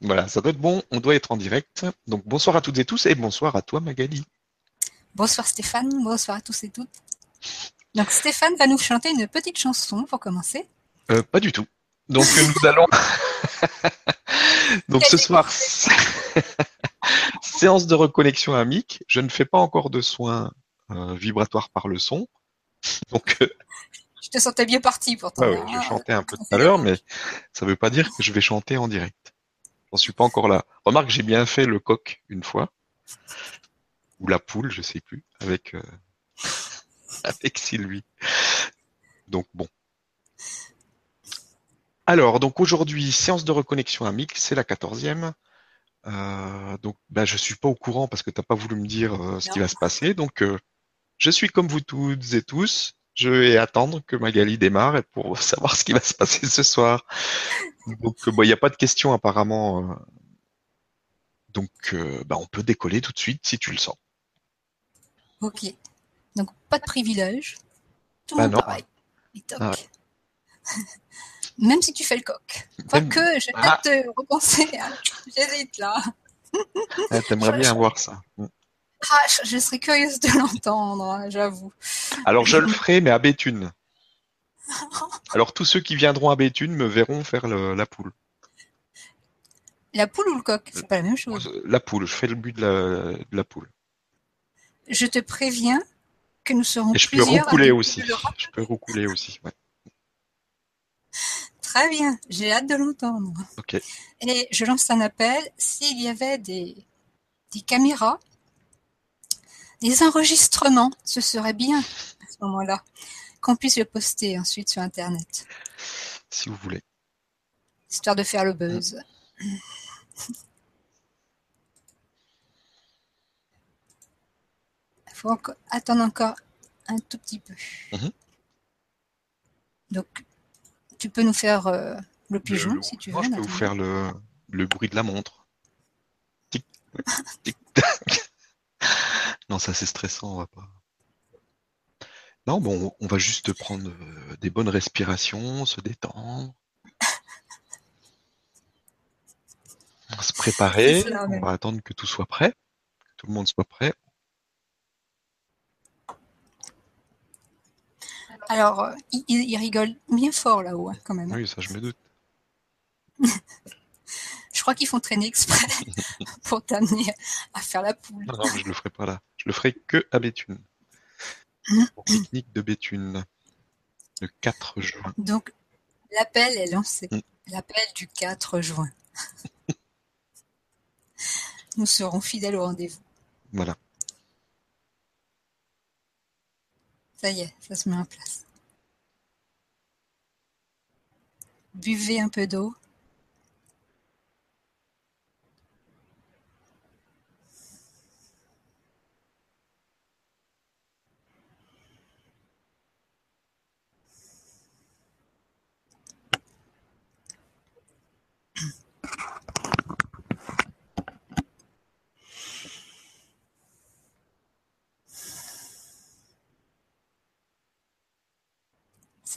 Voilà, ça doit être bon, on doit être en direct. Donc bonsoir à toutes et tous et bonsoir à toi Magali. Bonsoir Stéphane, bonsoir à tous et toutes. Donc Stéphane va nous chanter une petite chanson pour commencer. Euh, pas du tout. Donc nous allons... Donc ce soir, séance de reconnexion amique. Je ne fais pas encore de soins euh, vibratoires par le son. Donc euh, je te sentais bien parti pourtant. Ouais, je chantais un peu tout à l'heure, mais ça ne veut pas dire que je vais chanter en direct. J'en suis pas encore là. Remarque, j'ai bien fait le coq une fois. Ou la poule, je sais plus, avec, euh, avec Sylvie. Donc bon. Alors, donc aujourd'hui, séance de reconnexion amique, c'est la quatorzième. Euh, donc, ben, je suis pas au courant parce que tu n'as pas voulu me dire euh, ce qui va se passer. Donc, euh, je suis comme vous toutes et tous. Je vais attendre que Magali démarre pour savoir ce qui va se passer ce soir. Donc, il n'y a pas de questions apparemment. euh. Donc, euh, bah, on peut décoller tout de suite si tu le sens. Ok. Donc pas de privilège. Tout Bah le monde non. pareil. Et toc. Ah Même si tu fais le coq. Même- Quoique, je vais Ah. te repenser. hein. J'hésite là. Ah, T'aimerais bien je- voir ça. Ah, je, je serais curieuse de l'entendre, hein, j'avoue. Alors, je le ferai, mais à Béthune. Alors, tous ceux qui viendront à Béthune me verront faire le- la poule. La poule ou le coq? C'est pas la même chose. La poule, je fais le but de la, de la poule. Je te préviens que nous serons Et je peux plusieurs. roucouler aussi. Je peux roucouler aussi. ouais. Très bien, j'ai hâte de l'entendre. Ok. Et je lance un appel. S'il y avait des, des caméras, des enregistrements, ce serait bien à ce moment-là qu'on puisse le poster ensuite sur Internet, Si vous voulez. histoire de faire le buzz. Il faut encore- attendre encore un tout petit peu. Mhm. Donc, tu peux nous faire euh, le pigeon Le- si tu moi, veux. je peux vous faire le, le bruit de la montre. Tic, tic, tac. Non, ça c'est stressant, on va pas. Non, bon, on va juste prendre euh, des bonnes respirations, se détendre. On va se préparer, on va attendre que tout soit prêt, que tout le monde soit prêt. Alors, euh, il, il- rigole bien fort là-haut, hein, quand même. Oui, ça je me doute. Je crois qu'ils font traîner exprès pour t'amener à faire la poule. Non, non, mais je le ferai pas là. Je le ferai que à Béthune. Au pique-nique de Béthune. Le 4 juin. Donc, l'appel est lancé. Mm. L'appel du 4 juin. Nous serons fidèles au rendez-vous. Voilà. Ça y est, ça se met en place. Buvez un peu d'eau.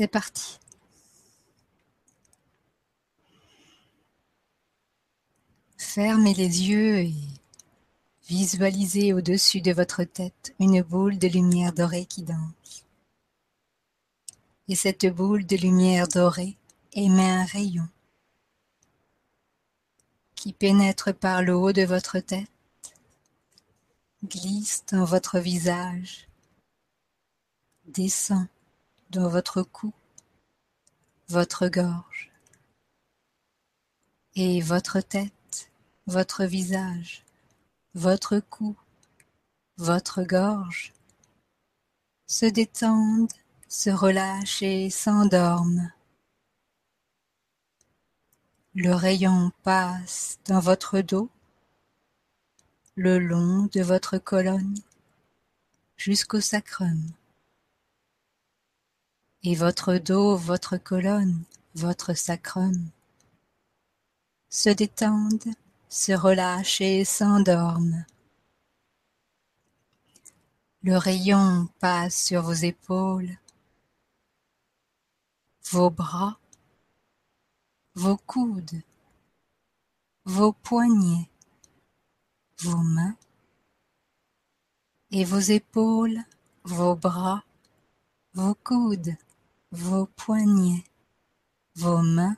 C'est parti. Fermez les yeux et visualisez au-dessus de votre tête une boule de lumière dorée qui danse. Et cette boule de lumière dorée émet un rayon qui pénètre par le haut de votre tête, glisse dans votre visage, descend dans votre cou, votre gorge et votre tête, votre visage, votre cou, votre gorge se détendent, se relâchent et s'endorment. Le rayon passe dans votre dos, le long de votre colonne, jusqu'au sacrum. Et votre dos, votre colonne, votre sacrum se détendent, se relâchent et s'endorment. Le rayon passe sur vos épaules, vos bras, vos coudes, vos poignets, vos mains et vos épaules, vos bras, vos coudes, vos poignets, vos mains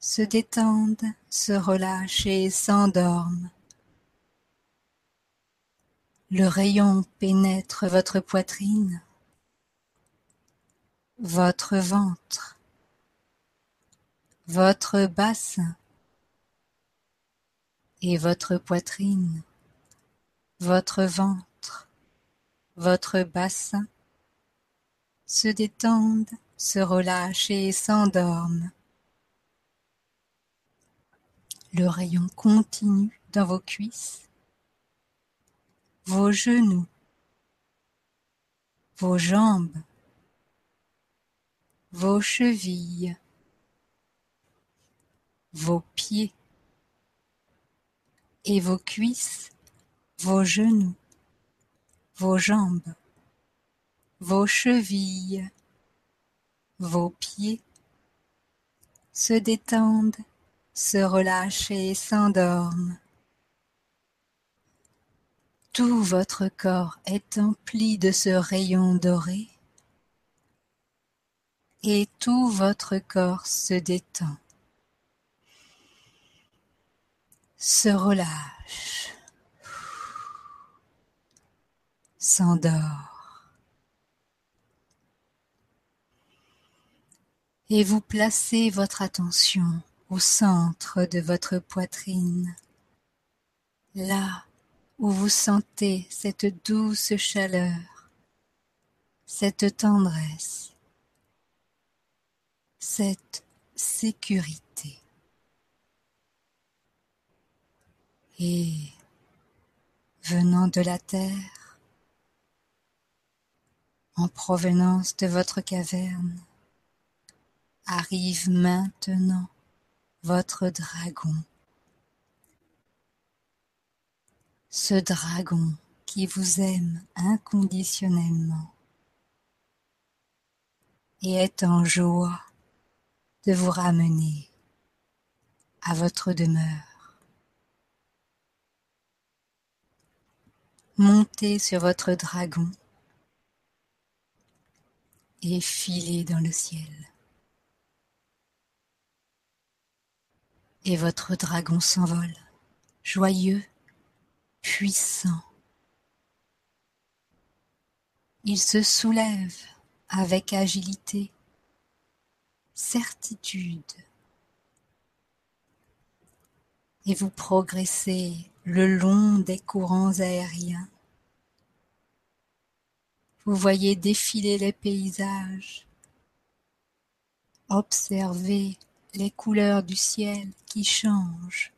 se détendent, se relâchent et s'endorment. Le rayon pénètre votre poitrine, votre ventre, votre bassin et votre poitrine, votre ventre, votre bassin se détendent, se relâchent et s'endorment. Le rayon continue dans vos cuisses, vos genoux, vos jambes, vos chevilles, vos pieds et vos cuisses, vos genoux, vos jambes, vos chevilles, vos pieds se détendent, se relâchent et s'endorment. Tout votre corps est empli de ce rayon doré et tout votre corps se détend, se relâche, s'endort. Et vous placez votre attention au centre de votre poitrine, là où vous sentez cette douce chaleur, cette tendresse, cette sécurité. Et venant de la terre, en provenance de votre caverne, arrive maintenant votre dragon. Ce dragon qui vous aime inconditionnellement et est en joie de vous ramener à votre demeure. Montez sur votre dragon et filez dans le ciel. Et votre dragon s'envole, joyeux, puissant. Il se soulève avec agilité, certitude, et vous progressez le long des courants aériens. Vous voyez défiler les paysages, observez les couleurs du ciel qui changent.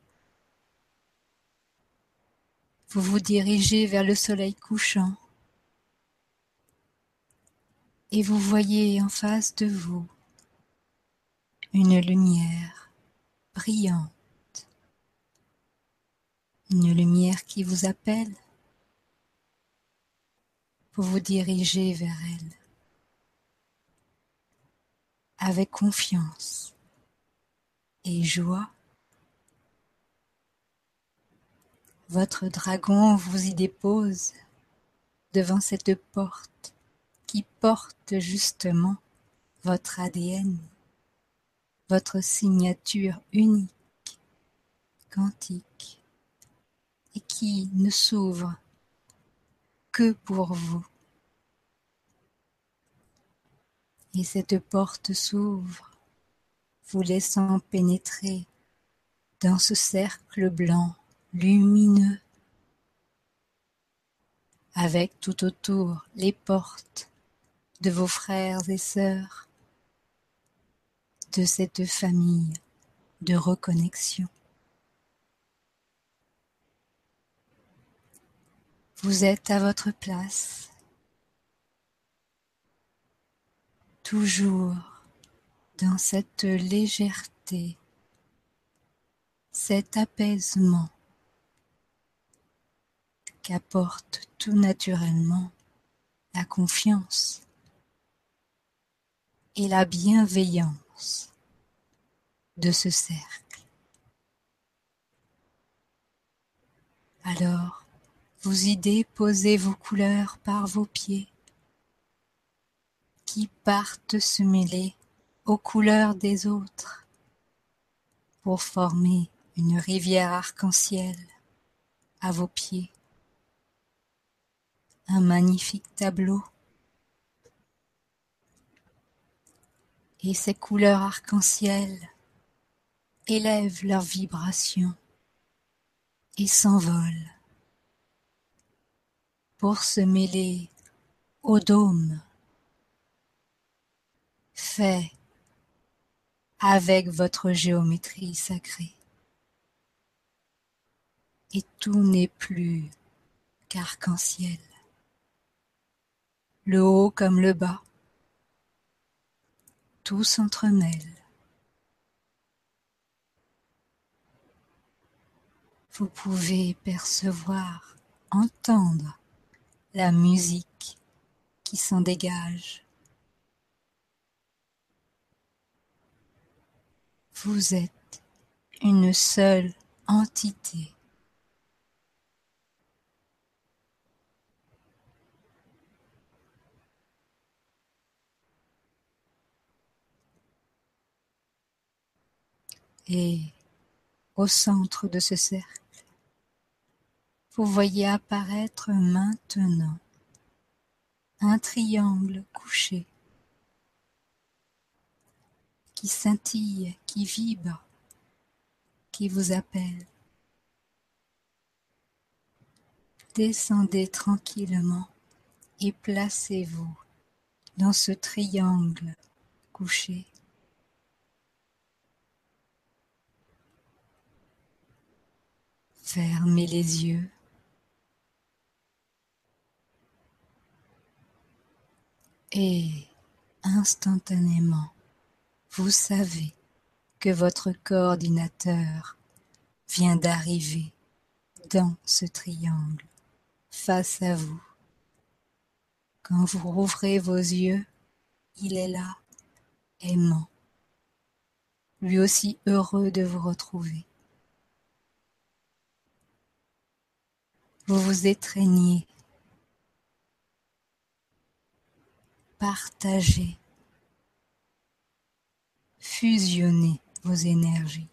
Vous vous dirigez vers le soleil couchant et vous voyez en face de vous une lumière brillante, une lumière qui vous appelle. Vous vous dirigez vers elle avec confiance et joie. Votre dragon vous y dépose devant cette porte qui porte justement votre ADN, votre signature unique, quantique, et qui ne s'ouvre que pour vous. Et cette porte s'ouvre vous laissant pénétrer dans ce cercle blanc lumineux, avec tout autour les portes de vos frères et sœurs, de cette famille de reconnexion. Vous êtes à votre place, toujours dans cette légèreté, cet apaisement qu'apporte tout naturellement la confiance et la bienveillance de ce cercle. Alors, vous y déposez vos couleurs par vos pieds qui partent se mêler aux couleurs des autres pour former une rivière arc-en-ciel à vos pieds. Un magnifique tableau. Et ces couleurs arc-en-ciel élèvent leurs vibrations et s'envolent pour se mêler au dôme fait avec votre géométrie sacrée. Et tout n'est plus qu'arc-en-ciel. Le haut comme le bas, tout s'entremêle. Vous pouvez percevoir, entendre la musique qui s'en dégage. Vous êtes une seule entité. Et au centre de ce cercle, vous voyez apparaître maintenant un triangle couché qui scintille, qui vibre, qui vous appelle. Descendez tranquillement et placez-vous dans ce triangle couché. Fermez les yeux. Et instantanément, vous savez que votre coordinateur vient d'arriver dans ce triangle face à vous. Quand vous rouvrez vos yeux, il est là, aimant, lui aussi heureux de vous retrouver. Vous vous étreignez partagez, fusionnez vos énergies.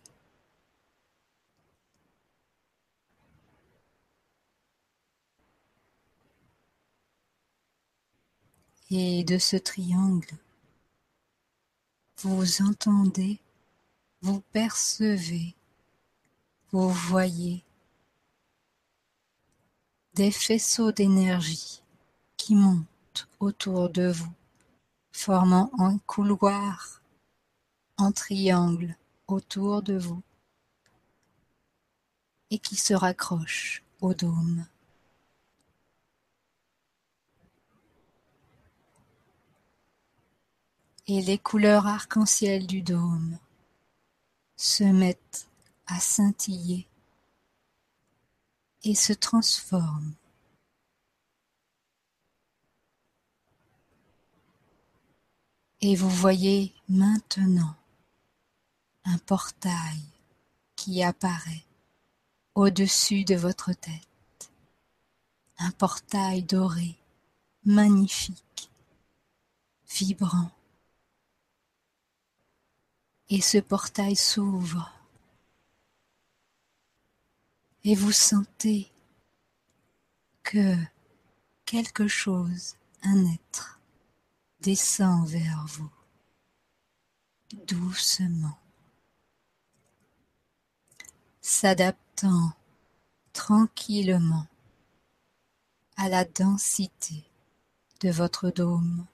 Et de ce triangle, vous entendez, vous percevez, vous voyez des faisceaux d'énergie qui montent autour de vous formant un couloir en triangle autour de vous et qui se raccroche au dôme. Et les couleurs arc-en-ciel du dôme se mettent à scintiller et se transforment Et vous voyez maintenant un portail qui apparaît au-dessus de votre tête. Un portail doré, magnifique, vibrant. Et ce portail s'ouvre. Et vous sentez que quelque chose, un être, descend vers vous doucement, s'adaptant tranquillement à la densité de votre dôme.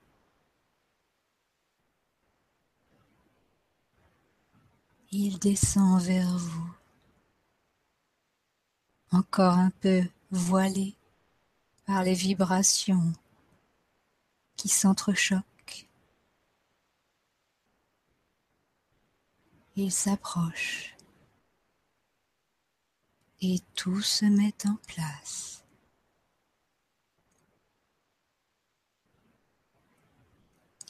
Il descend vers vous, encore un peu voilé par les vibrations qui s'entrechoquent. Il s'approche et tout se met en place.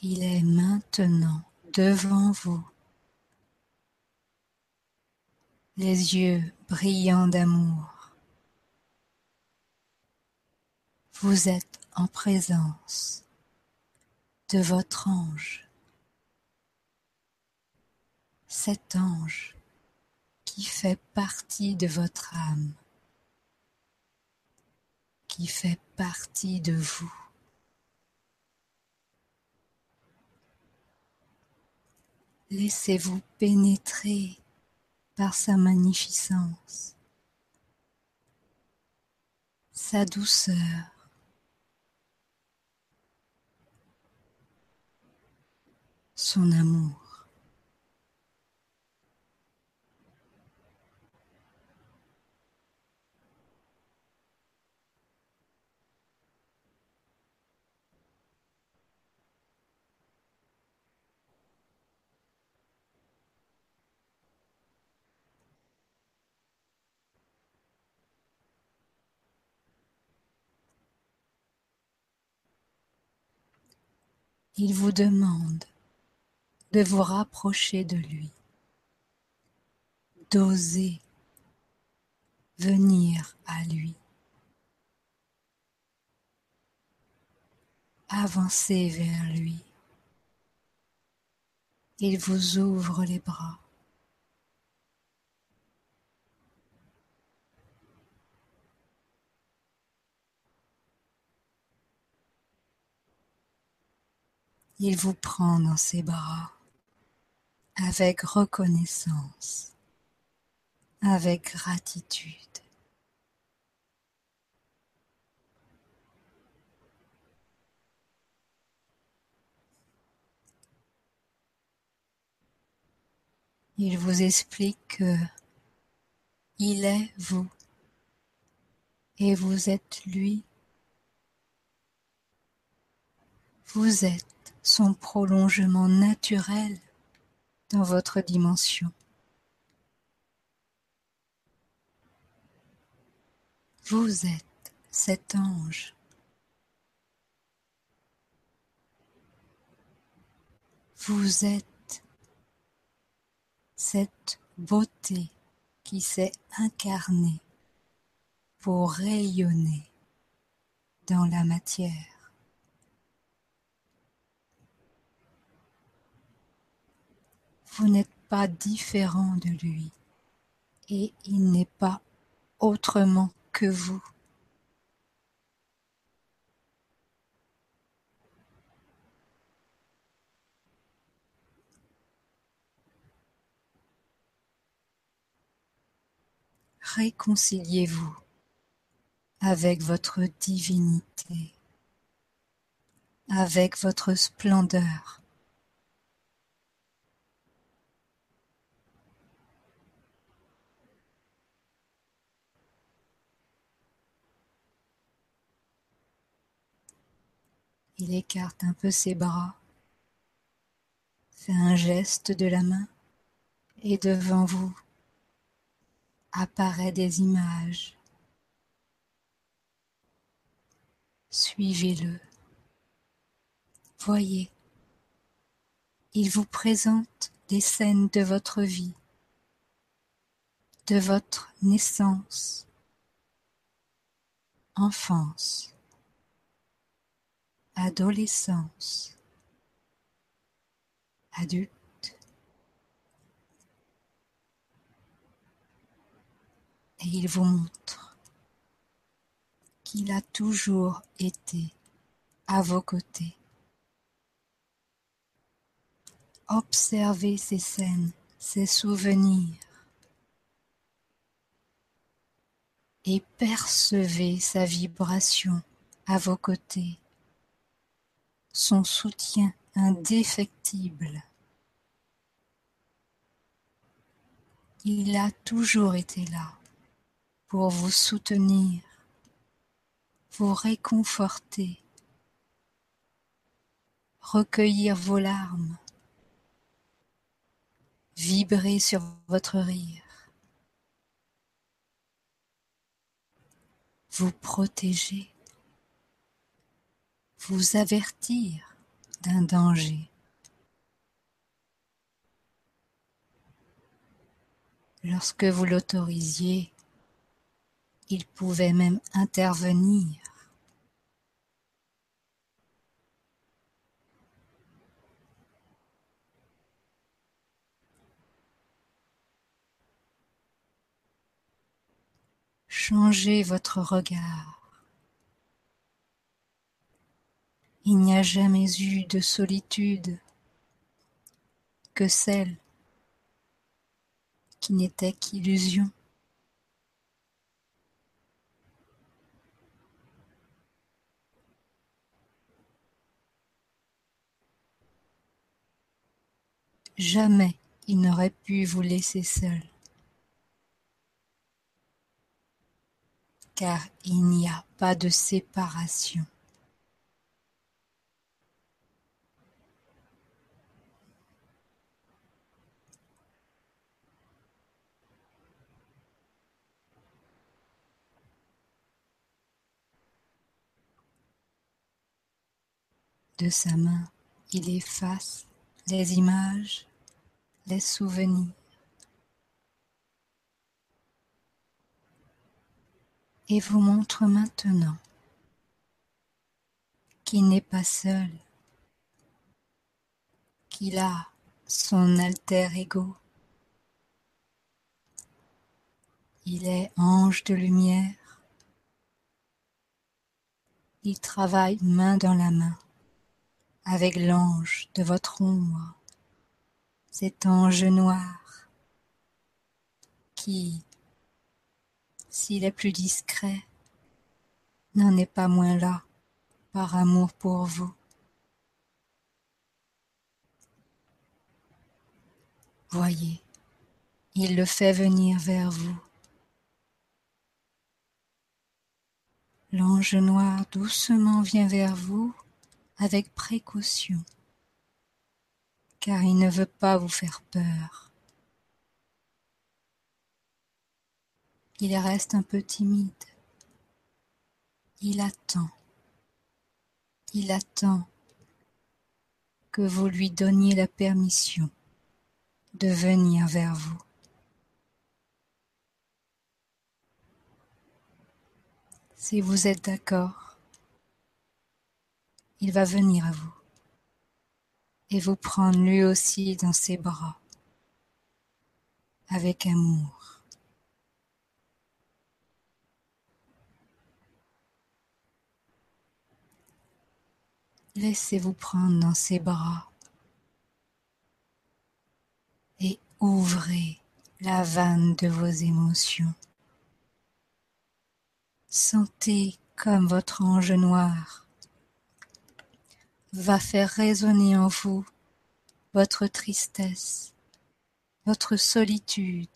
Il est maintenant devant vous, les yeux brillants d'amour, Vous êtes en présence de votre ange. Cet ange qui fait partie de votre âme, qui fait partie de vous. Laissez-vous pénétrer par sa magnificence, sa douceur, son amour. Il vous demande de vous rapprocher de lui, d'oser venir à lui, avancer vers lui. Il vous ouvre les bras. Il vous prend dans ses bras avec reconnaissance, avec gratitude. Il vous explique que il est vous et vous êtes lui. Vous êtes son prolongement naturel dans votre dimension. Vous êtes cet ange. Vous êtes cette beauté qui s'est incarnée pour rayonner dans la matière. Vous n'êtes pas différent de lui et il n'est pas autrement que vous. Réconciliez-vous avec votre divinité, avec votre splendeur, Il écarte un peu ses bras, fait un geste de la main et devant vous apparaît des images. Suivez-le. Voyez, il vous présente des scènes de votre vie, de votre naissance, enfance, adolescence, adulte, et il vous montre qu'il a toujours été à vos côtés. Observez ces scènes, ces souvenirs. Et percevez sa vibration à vos côtés son soutien indéfectible. Il a toujours été là pour vous soutenir, vous réconforter, recueillir vos larmes, vibrer sur votre rire, vous protéger vous avertir d'un danger. Lorsque vous l'autorisiez, il pouvait même intervenir. Changez votre regard Il n'y a jamais eu de solitude que celle qui n'était qu'illusion. Jamais il n'aurait pu vous laisser seul. Car il n'y a pas de séparation. De sa main, il efface les images les souvenirs. Et vous montre maintenant qu'il n'est pas seul, qu'il a son alter ego. Il est ange de lumière. Il travaille main dans la main avec l'ange de votre ombre cet ange noir qui, s'il est plus discret, n'en est pas moins là par amour pour vous. Voyez, il le fait venir vers vous. L'ange noir doucement vient vers vous avec précaution car il ne veut pas vous faire peur. Il reste un peu timide. Il attend. Il attend que vous lui donniez la permission de venir vers vous. Si vous êtes d'accord, il va venir à vous et vous prendre lui aussi dans ses bras avec amour. Laissez-vous prendre dans ses bras et ouvrez la vanne de vos émotions. Sentez comme votre ange noir va faire résonner en vous votre tristesse, votre solitude.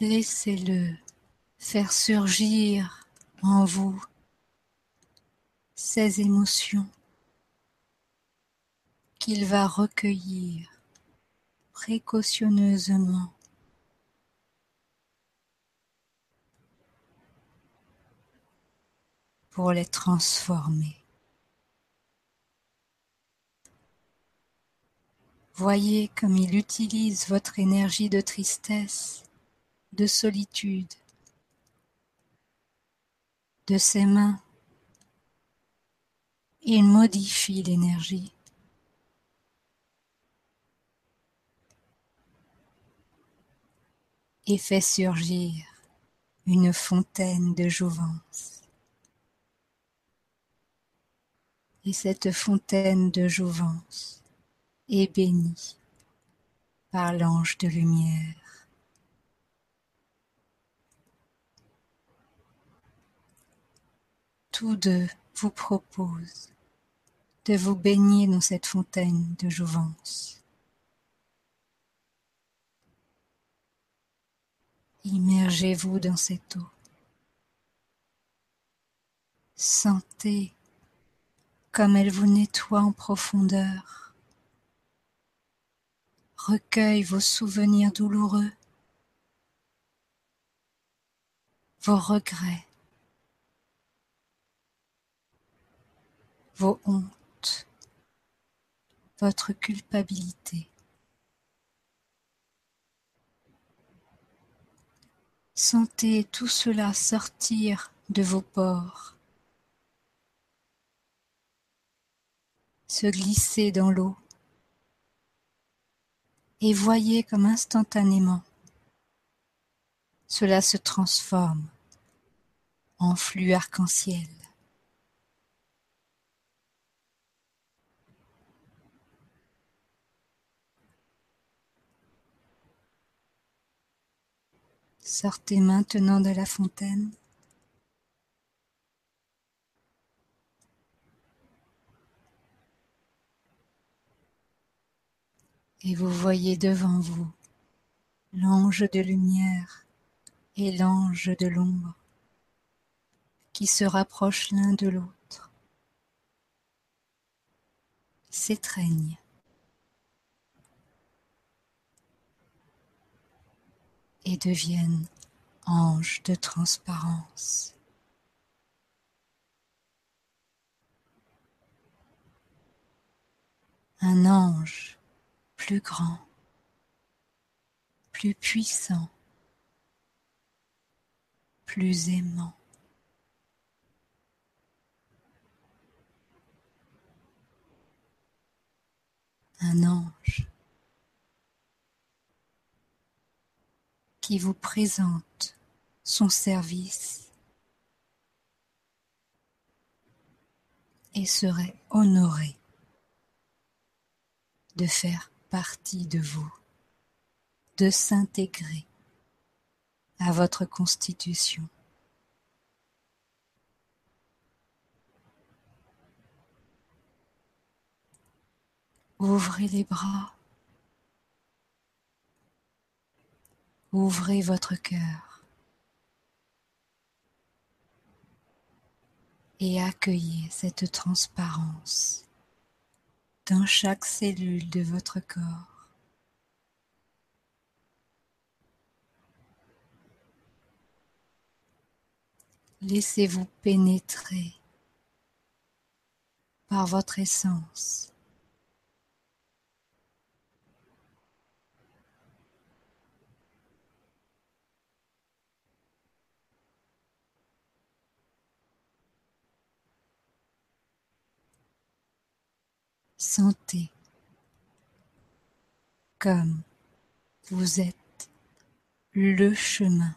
Laissez-le faire surgir en vous ces émotions qu'il va recueillir précautionneusement pour les transformer. Voyez comme il utilise votre énergie de tristesse, de solitude, de ses mains. Il modifie l'énergie. et fait surgir une fontaine de jouvence. Et cette fontaine de jouvence est bénie par l'ange de lumière. Tous deux vous proposent de vous baigner dans cette fontaine de jouvence. Immergez-vous dans cette eau. Sentez comme elle vous nettoie en profondeur, recueille vos souvenirs douloureux, vos regrets, vos hontes, votre culpabilité. Sentez tout cela sortir de vos pores se glisser dans l'eau et voyez comme instantanément cela se transforme en flux arc-en-ciel. Sortez maintenant de la fontaine. Et vous voyez devant vous l'ange de lumière et l'ange de l'ombre qui se rapprochent l'un de l'autre, s'étreignent et deviennent anges de transparence. Un ange plus grand, plus puissant, plus aimant. Un ange qui vous présente son service et serait honoré de faire partie de vous, de s'intégrer à votre constitution. Ouvrez les bras. Ouvrez votre cœur. Et accueillez cette transparence dans chaque cellule de votre corps. Laissez-vous pénétrer par votre essence Sentez comme vous êtes le chemin.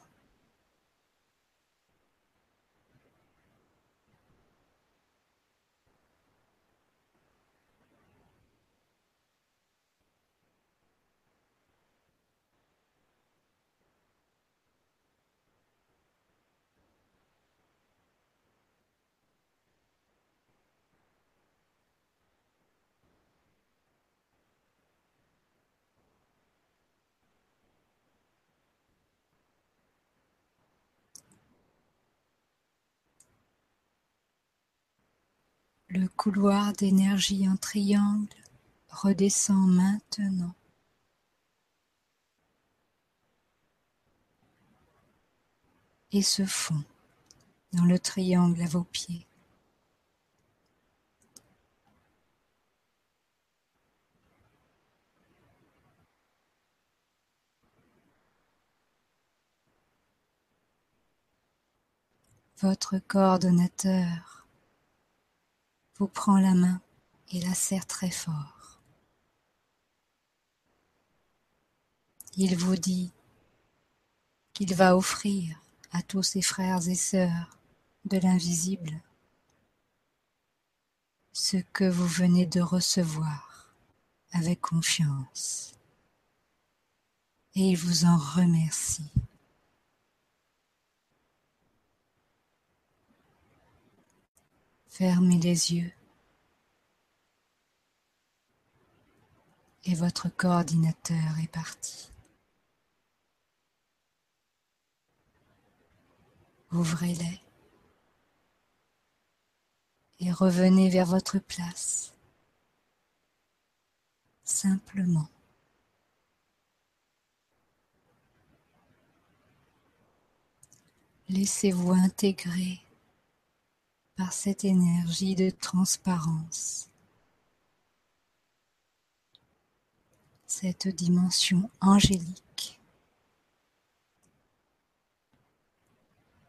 Le couloir d'énergie en triangle redescend maintenant. et se fond dans le triangle à vos pieds. Votre coordonnateur vous prend la main et la serre très fort. Il vous dit qu'il va offrir à tous ses frères et sœurs de l'invisible ce que vous venez de recevoir avec confiance. Et il vous en remercie. Fermez les yeux et votre coordinateur est parti. Ouvrez-les et revenez vers votre place. Simplement. Laissez-vous intégrer par cette énergie de transparence, cette dimension angélique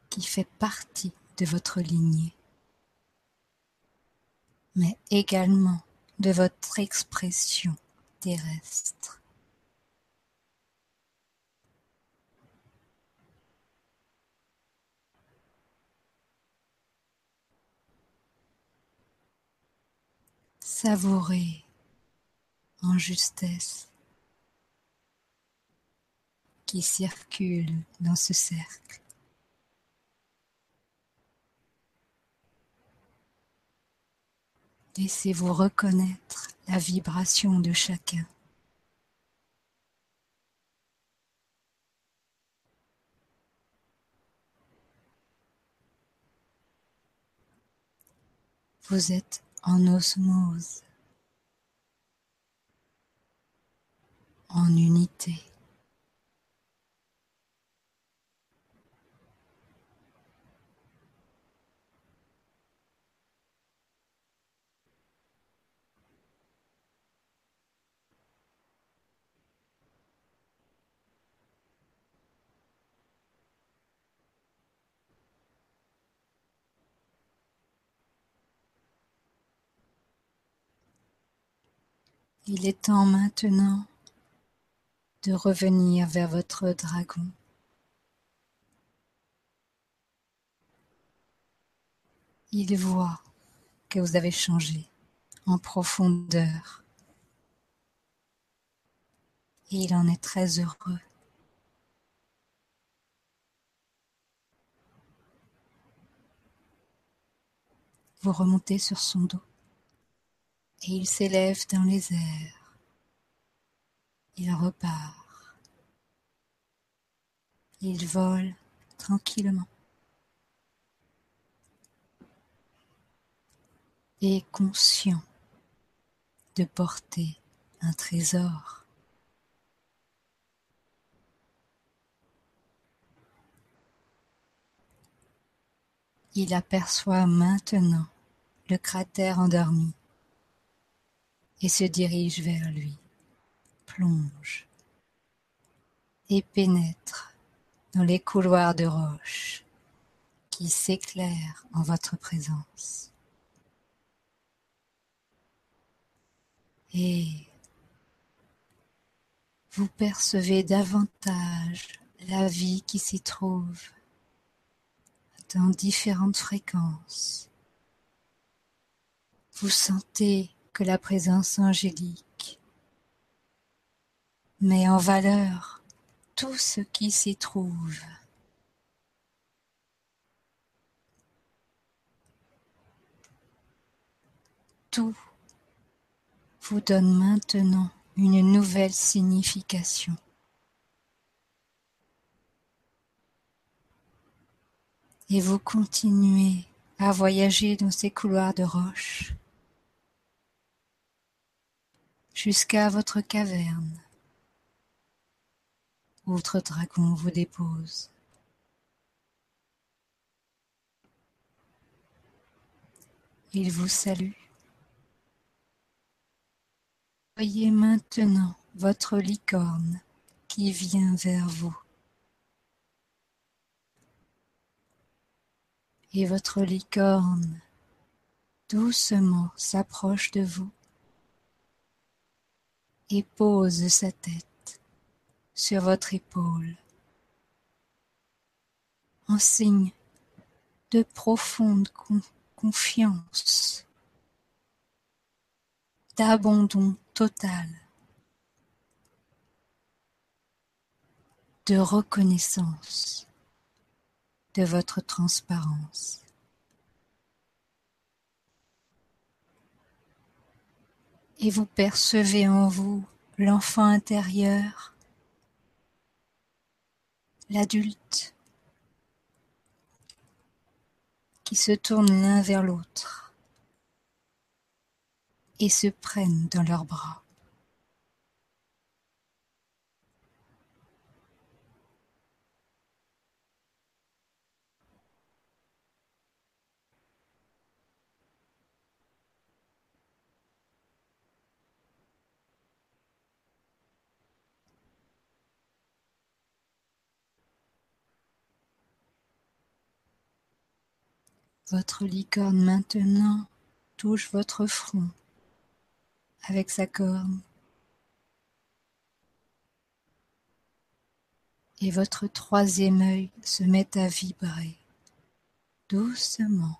qui fait partie de votre lignée, mais également de votre expression terrestre. Savourez en justesse qui circule dans ce cercle. Laissez-vous reconnaître la vibration de chacun. Vous êtes en osmose, en unité. Il est temps maintenant de revenir vers votre dragon. Il voit que vous avez changé en profondeur et il en est très heureux. Vous remontez sur son dos et il s'élève dans les airs. Il repart. Il vole tranquillement. Et conscient de porter un trésor. Il aperçoit maintenant le cratère endormi et se dirige vers lui, plonge et pénètre dans les couloirs de roche qui s'éclairent en votre présence. Et vous percevez davantage la vie qui s'y trouve dans différentes fréquences. Vous sentez la présence angélique met en valeur tout ce qui s'y trouve. Tout vous donne maintenant une nouvelle signification. Et vous continuez à voyager dans ces couloirs de roche jusqu'à votre caverne. Votre dragon vous dépose. Il vous salue. Voyez maintenant votre licorne qui vient vers vous. Et votre licorne doucement s'approche de vous et pose sa tête sur votre épaule en signe de profonde confiance, d'abandon total, de reconnaissance de votre transparence. Et vous percevez en vous l'enfant intérieur, l'adulte qui se tournent l'un vers l'autre et se prennent dans leurs bras. Votre licorne maintenant touche votre front avec sa corne. Et votre troisième œil se met à vibrer doucement,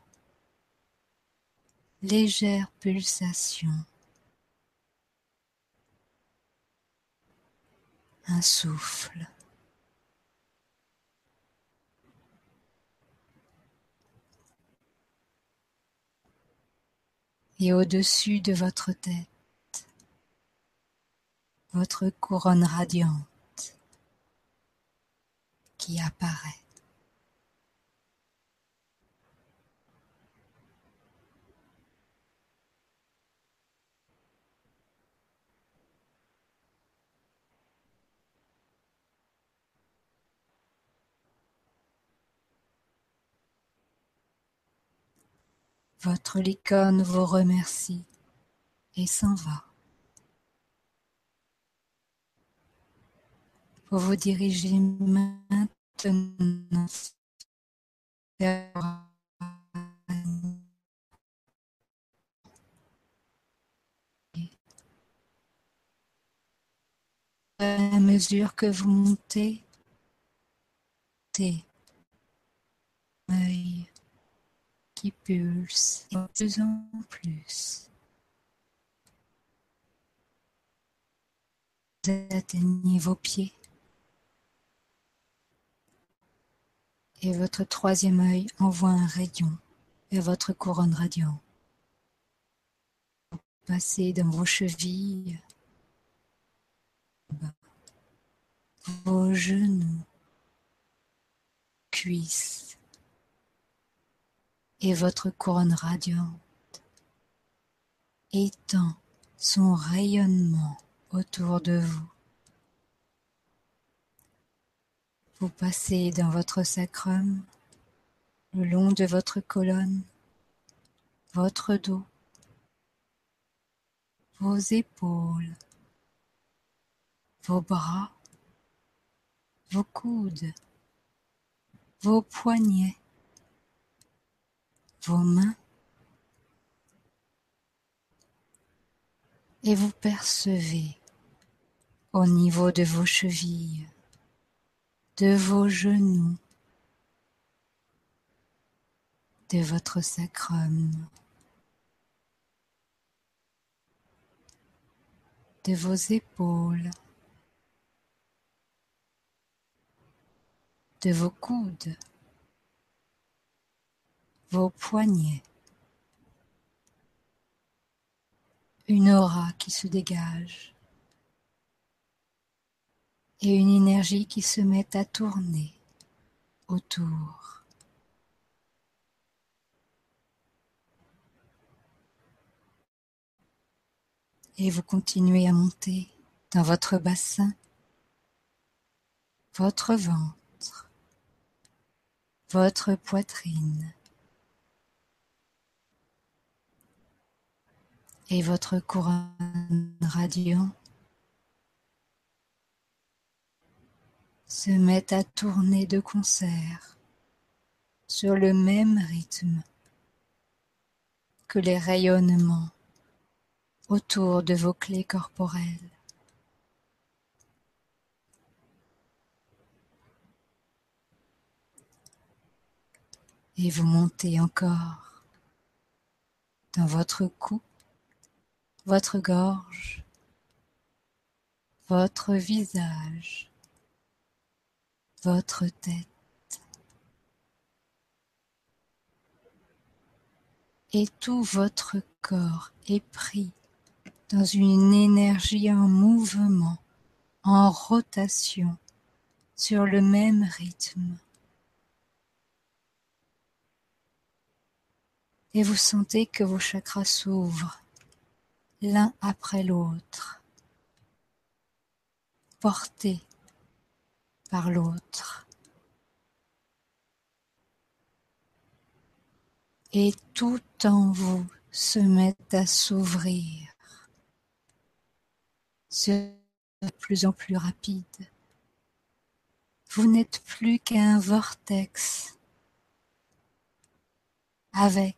légère pulsation, un souffle. Et au-dessus de votre tête, votre couronne radiante qui apparaît. Votre licorne vous remercie et s'en va. Vous vous dirigez maintenant à mesure que vous montez, qui pulse de plus en plus. Vous atteignez vos pieds. Et votre troisième œil envoie un rayon vers votre couronne radiante. Passez dans vos chevilles, vos genoux, cuisses, et votre couronne radiante étend son rayonnement autour de vous. Vous passez dans votre sacrum, le long de votre colonne, votre dos, vos épaules, vos bras, vos coudes, vos poignets, vos mains et vous percevez au niveau de vos chevilles, de vos genoux, de votre sacrum, de vos épaules, de vos coudes, vos poignets. Une aura qui se dégage et une énergie qui se met à tourner autour. Et vous continuez à monter dans votre bassin, votre ventre, votre poitrine, et votre couronne radiant se met à tourner de concert sur le même rythme que les rayonnements autour de vos clés corporelles. Et vous montez encore dans votre cou votre gorge, votre visage, votre tête. Et tout votre corps est pris dans une énergie en mouvement, en rotation, sur le même rythme. Et vous sentez que vos chakras s'ouvrent l'un après l'autre, portés par l'autre. Et tout en vous se met à s'ouvrir, de plus en plus rapide. Vous n'êtes plus qu'un vortex avec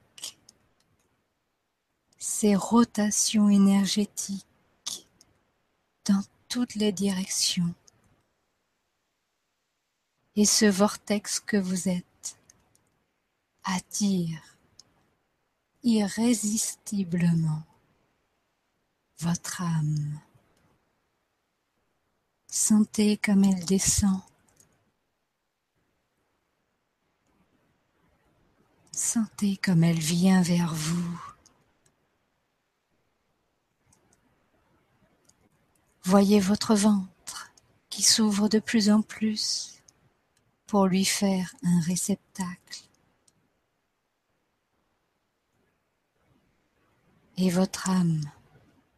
ces rotations énergétiques dans toutes les directions. Et ce vortex que vous êtes attire irrésistiblement votre âme. Sentez comme elle descend. Sentez comme elle vient vers vous. Voyez votre ventre qui s'ouvre de plus en plus pour lui faire un réceptacle. Et votre âme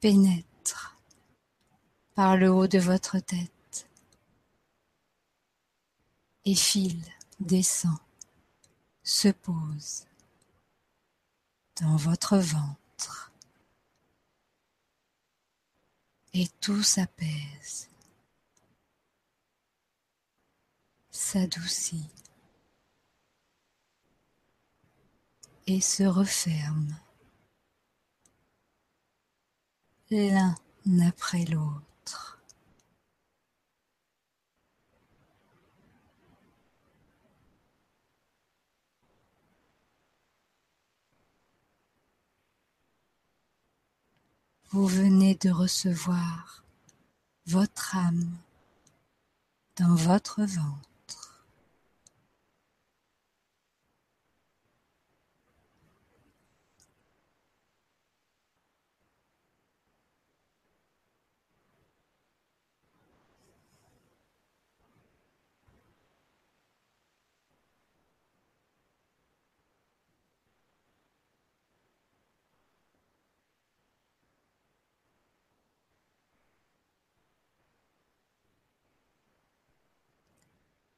pénètre par le haut de votre tête et file, descend, se pose dans votre ventre et tout s'apaise, s'adoucit et se referme l'un après l'autre. Vous venez de recevoir votre âme dans votre ventre.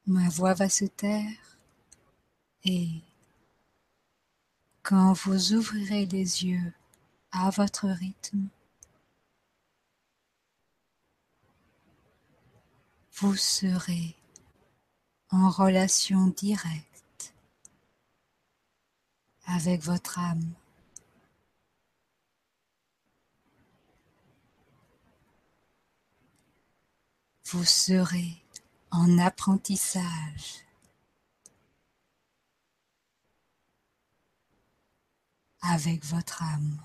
Ma voix va se taire et quand vous ouvrirez les yeux à votre rythme, vous serez en relation directe avec votre âme. Vous serez en apprentissage avec votre âme.